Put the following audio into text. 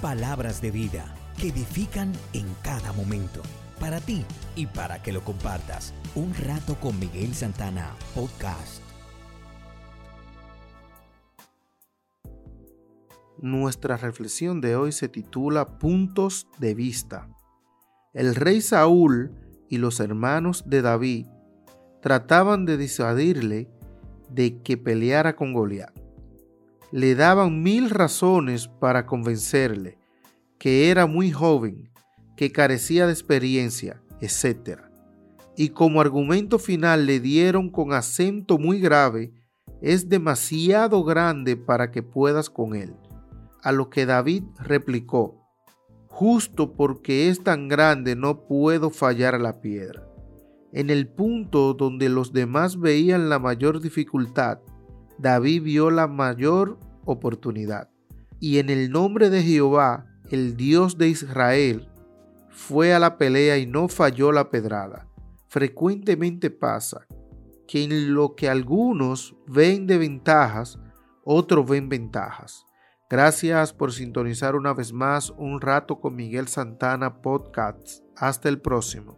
palabras de vida que edifican en cada momento. Para ti y para que lo compartas. Un rato con Miguel Santana, podcast. Nuestra reflexión de hoy se titula Puntos de vista. El rey Saúl y los hermanos de David trataban de disuadirle de que peleara con Goliat. Le daban mil razones para convencerle que era muy joven, que carecía de experiencia, etc. Y como argumento final le dieron con acento muy grave, es demasiado grande para que puedas con él. A lo que David replicó, justo porque es tan grande no puedo fallar a la piedra. En el punto donde los demás veían la mayor dificultad, David vio la mayor oportunidad. Y en el nombre de Jehová, el Dios de Israel, fue a la pelea y no falló la pedrada. Frecuentemente pasa que en lo que algunos ven de ventajas, otros ven ventajas. Gracias por sintonizar una vez más un rato con Miguel Santana Podcast. Hasta el próximo.